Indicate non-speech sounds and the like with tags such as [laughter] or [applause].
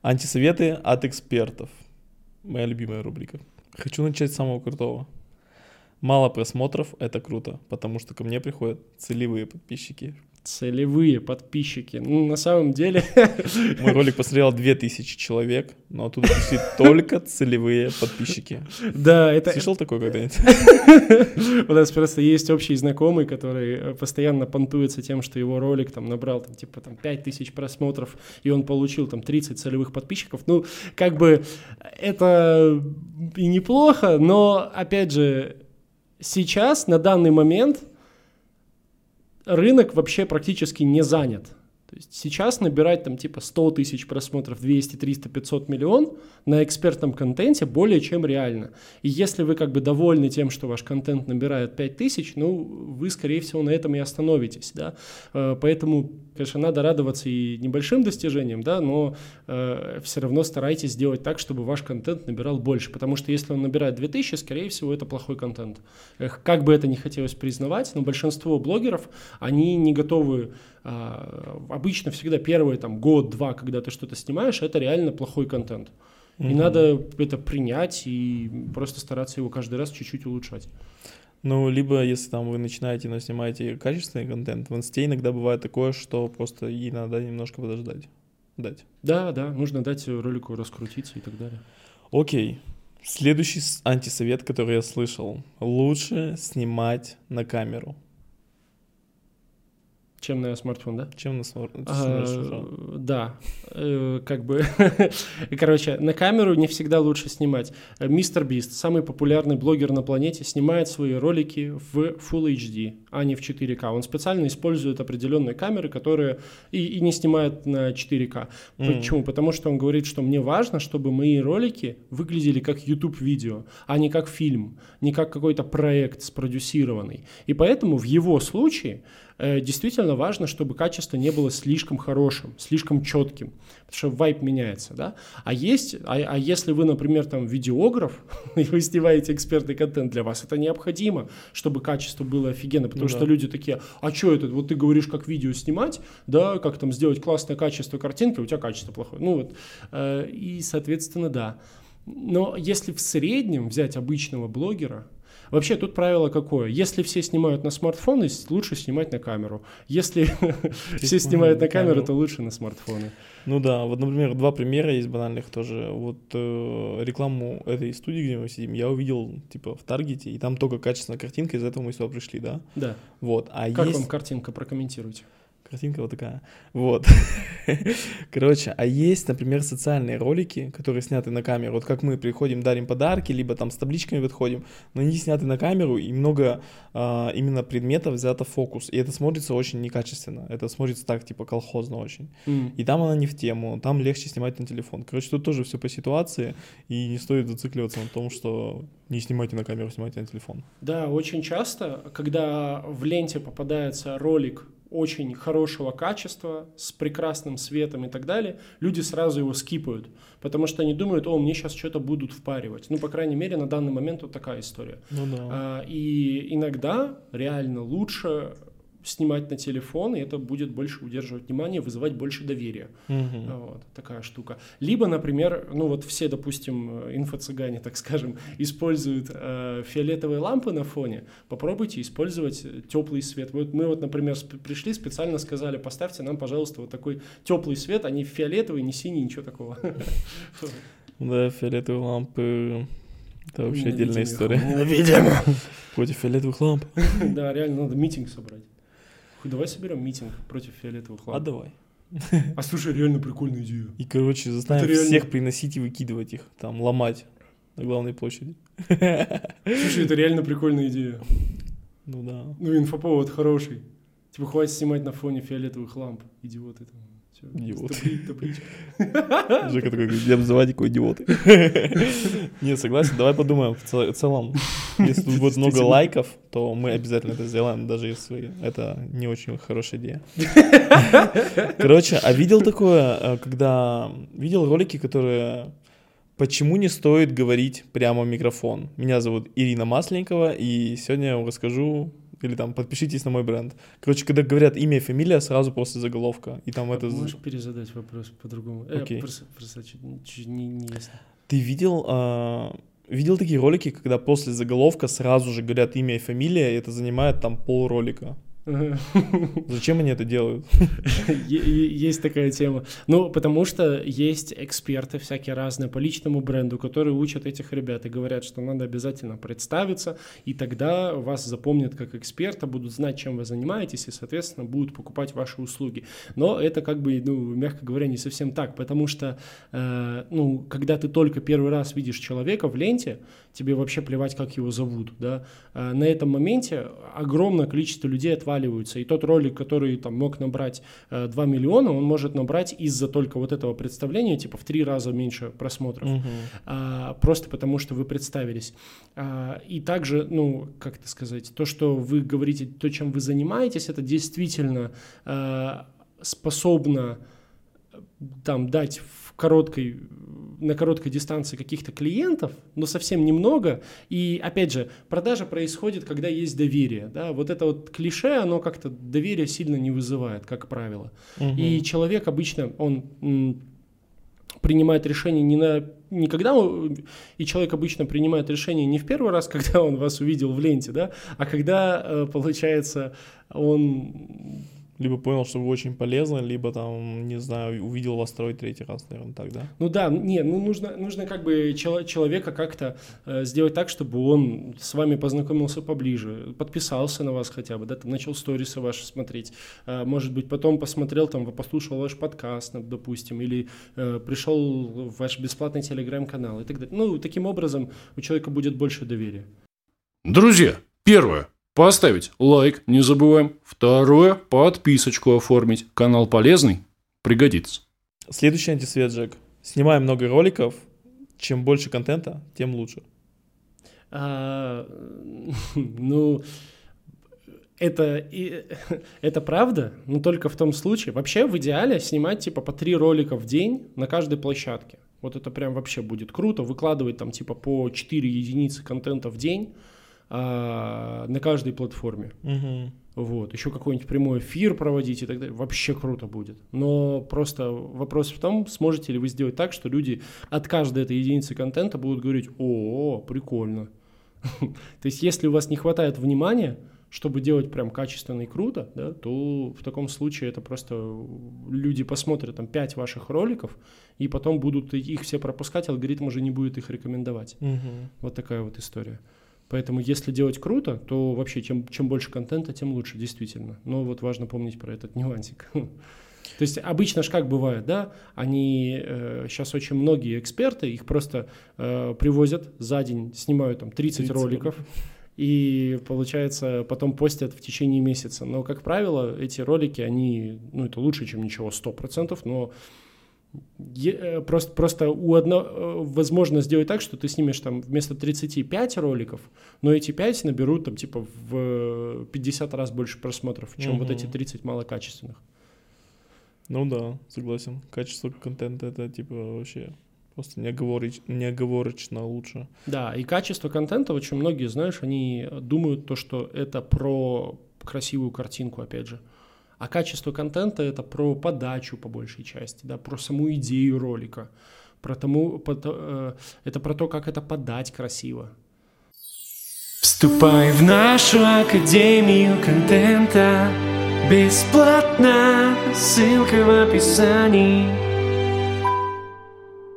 Антисоветы от экспертов. Моя любимая рубрика. Хочу начать с самого крутого. Мало просмотров — это круто, потому что ко мне приходят целевые подписчики. Целевые подписчики. Ну, на самом деле... [laughs] Мой ролик посмотрел 2000 человек, но оттуда пришли только целевые подписчики. Да, это... Слышал такое когда-нибудь? [laughs] У нас просто есть общий знакомый, который э, постоянно понтуется тем, что его ролик там набрал там типа там 5000 просмотров, и он получил там 30 целевых подписчиков. Ну, как бы это и неплохо, но, опять же, сейчас, на данный момент, рынок вообще практически не занят. То есть сейчас набирать там типа 100 тысяч просмотров, 200, 300, 500 миллион на экспертном контенте более чем реально. И если вы как бы довольны тем, что ваш контент набирает 5 тысяч, ну, вы, скорее всего, на этом и остановитесь, да. Э, поэтому, конечно, надо радоваться и небольшим достижениям, да, но э, все равно старайтесь сделать так, чтобы ваш контент набирал больше, потому что если он набирает 2000, скорее всего, это плохой контент. Эх, как бы это ни хотелось признавать, но большинство блогеров, они не готовы а, обычно всегда первый там год-два, когда ты что-то снимаешь, это реально плохой контент. Mm-hmm. И надо это принять и просто стараться его каждый раз чуть-чуть улучшать. Ну, либо если там вы начинаете, но снимаете качественный контент, в инсте иногда бывает такое, что просто ей надо немножко подождать. Дать. Да, да, нужно дать ролику раскрутиться и так далее. Окей. Следующий антисовет, который я слышал. Лучше снимать на камеру. Чем на смартфон, да? Чем на смартфон? А, да, э, как бы, [laughs] короче, на камеру не всегда лучше снимать. Мистер Бист, самый популярный блогер на планете, снимает свои ролики в Full HD, а не в 4К. Он специально использует определенные камеры, которые и, и не снимает на 4К. Mm. Почему? Потому что он говорит, что мне важно, чтобы мои ролики выглядели как YouTube-видео, а не как фильм, не как какой-то проект спродюсированный. И поэтому в его случае действительно важно, чтобы качество не было слишком хорошим, слишком четким, потому что вайп меняется, да. А есть, а, а если вы, например, там видеограф, [laughs] и вы снимаете экспертный контент, для вас это необходимо, чтобы качество было офигенно, потому ну, что да. люди такие, а что это, вот ты говоришь, как видео снимать, да, как там сделать классное качество картинки, у тебя качество плохое, ну вот, э, и, соответственно, да. Но если в среднем взять обычного блогера, Вообще тут правило какое? Если все снимают на смартфоны, лучше снимать на камеру. Если [laughs] все снимают на камеру, то лучше на смартфоны. Ну да, вот, например, два примера есть банальных тоже. Вот э, рекламу этой студии, где мы сидим, я увидел, типа, в Таргете, и там только качественная картинка, из-за этого мы сюда пришли, да? Да. Вот, а как есть... вам картинка, прокомментируйте. Картинка вот такая. Вот. [laughs] Короче, а есть, например, социальные ролики, которые сняты на камеру. Вот как мы приходим, дарим подарки, либо там с табличками подходим, но они сняты на камеру, и много а, именно предметов взято в фокус. И это смотрится очень некачественно. Это смотрится так, типа, колхозно очень. Mm. И там она не в тему, там легче снимать на телефон. Короче, тут тоже все по ситуации, и не стоит зацикливаться на том, что не снимайте на камеру, снимайте на телефон. Да, очень часто, когда в ленте попадается ролик очень хорошего качества, с прекрасным светом и так далее, люди сразу его скипают, потому что они думают, о, мне сейчас что-то будут впаривать. Ну, по крайней мере, на данный момент вот такая история. Ну, да. а, и иногда реально лучше снимать на телефон, и это будет больше удерживать внимание, вызывать больше доверия. Угу. Вот такая штука. Либо, например, ну вот все, допустим, инфо-цыгане, [laughs] так скажем, используют э, фиолетовые лампы на фоне. Попробуйте использовать теплый свет. Вот мы вот, например, пришли, специально сказали, поставьте нам, пожалуйста, вот такой теплый свет, а не фиолетовый, не синий, ничего такого. [laughs] Да, фиолетовые лампы это вообще отдельная история. Ненавидим. Против фиолетовых ламп. [laughs] Да, реально надо митинг собрать. Давай соберем митинг против фиолетовых ламп. А давай. А слушай, реально прикольная идея. И, короче, заставим реально... всех приносить и выкидывать их, там, ломать на главной площади. Слушай, это реально прикольная идея. Ну да. Ну, инфоповод хороший. Типа, хватит снимать на фоне фиолетовых ламп. Идиоты там. Идиот. Жека такой, где обзывать такой идиоты. [laughs] Нет, согласен, давай подумаем в целом. Если будет много лайков, то мы обязательно это сделаем, даже если это не очень хорошая идея. [laughs] Короче, а видел такое, э, когда... Видел ролики, которые Почему не стоит говорить прямо в микрофон? Меня зовут Ирина Масленникова, и сегодня я вам расскажу Или там подпишитесь на мой бренд. Короче, когда говорят имя и фамилия, сразу после заголовка. И там А это... Можешь перезадать вопрос по-другому? Э, Окей. просто, просто чуть, чуть не, не ясно. Ты видел, а, видел такие ролики, когда после заголовка сразу же говорят имя и фамилия, и это занимает там пол ролика? [laughs] Зачем они это делают? Есть такая тема. Ну, потому что есть эксперты всякие разные по личному бренду, которые учат этих ребят и говорят, что надо обязательно представиться, и тогда вас запомнят как эксперта, будут знать, чем вы занимаетесь, и, соответственно, будут покупать ваши услуги. Но это как бы, ну, мягко говоря, не совсем так, потому что, э, ну, когда ты только первый раз видишь человека в ленте, тебе вообще плевать, как его зовут, да, А на этом моменте огромное количество людей отваливаются, и тот ролик, который там мог набрать э, 2 миллиона, он может набрать из-за только вот этого представления, типа в три раза меньше просмотров, Мгм. а, просто потому что вы представились. А, и также, ну, как это сказать, то, что вы говорите, то, чем вы занимаетесь, это действительно а, способно э, там дать в короткой на короткой дистанции каких-то клиентов, но совсем немного. И опять же, продажа происходит, когда есть доверие. Да? Вот это вот клише, оно как-то доверие сильно не вызывает, как правило. Мгм. И человек обычно, он м, принимает решение не на не когда он- и человек обычно принимает решение не в первый раз, [laughs] когда он вас увидел в ленте, да, а когда э, получается он Либо понял, что вы очень полезны, либо там, не знаю, увидел вас второй, третий раз, наверное, так, да? Ну да, не, ну нужно, нужно как бы чело- человека как-то э, сделать так, чтобы он с вами познакомился поближе, подписался на вас хотя бы, да, там начал сторисы ваши смотреть, Э, может быть, потом посмотрел, там, послушал ваш подкаст, допустим, или э, пришел в ваш бесплатный телеграм-канал и так далее. Ну, таким образом у человека будет больше доверия. Друзья, первое. Поставить лайк, не забываем. Второе. Подписочку оформить. Канал полезный, пригодится. Следующий антисвет, Джек. Снимаем много роликов. Чем больше контента, тем лучше. А, ну, это, и, это правда, но только в том случае. Вообще, в идеале снимать типа по три ролика в день на каждой площадке. Вот это прям вообще будет круто. Выкладывать там типа по 4 единицы контента в день а, на каждой платформе. Мгм. Вот, еще какой-нибудь прямой эфир проводить и так далее. Вообще круто будет. Но просто вопрос в том, сможете ли вы сделать так, что люди от каждой этой единицы контента будут говорить, о, прикольно. [laughs] То есть, если у вас не хватает внимания, чтобы делать прям качественно и круто, да, то в таком случае это просто люди посмотрят там 5 ваших роликов, и потом будут их все пропускать, алгоритм уже не будет их рекомендовать. Мгм. Вот такая вот история. Поэтому если делать круто, то вообще чем, чем больше контента, тем лучше, действительно. Но вот важно помнить про этот нюансик. [laughs] То есть обычно ж как бывает, да, они сейчас очень многие эксперты, их просто э, привозят за день, снимают там 30, 30 роликов, [laughs] и получается потом постят в течение месяца. Но, как правило, эти ролики, они, ну это лучше, чем ничего, 100%, но э, Просто, просто у одно, э, возможно сделать так, что ты снимешь там вместо 35 роликов, но эти 5 наберут там типа в 50 раз больше просмотров, чем вот Мгм. эти 30 малокачественных. Ну да, согласен. Качество контента это типа вообще просто неоговорич... неоговорочно лучше. Да, и качество контента, очень многие, знаешь, они думают то, что это про красивую картинку, опять же. А качество контента это про подачу по большей части, да, про саму идею ролика, про тому, по то- э, это про то, как это подать красиво. Вступай в нашу академию контента. Бесплатно, ссылка в описании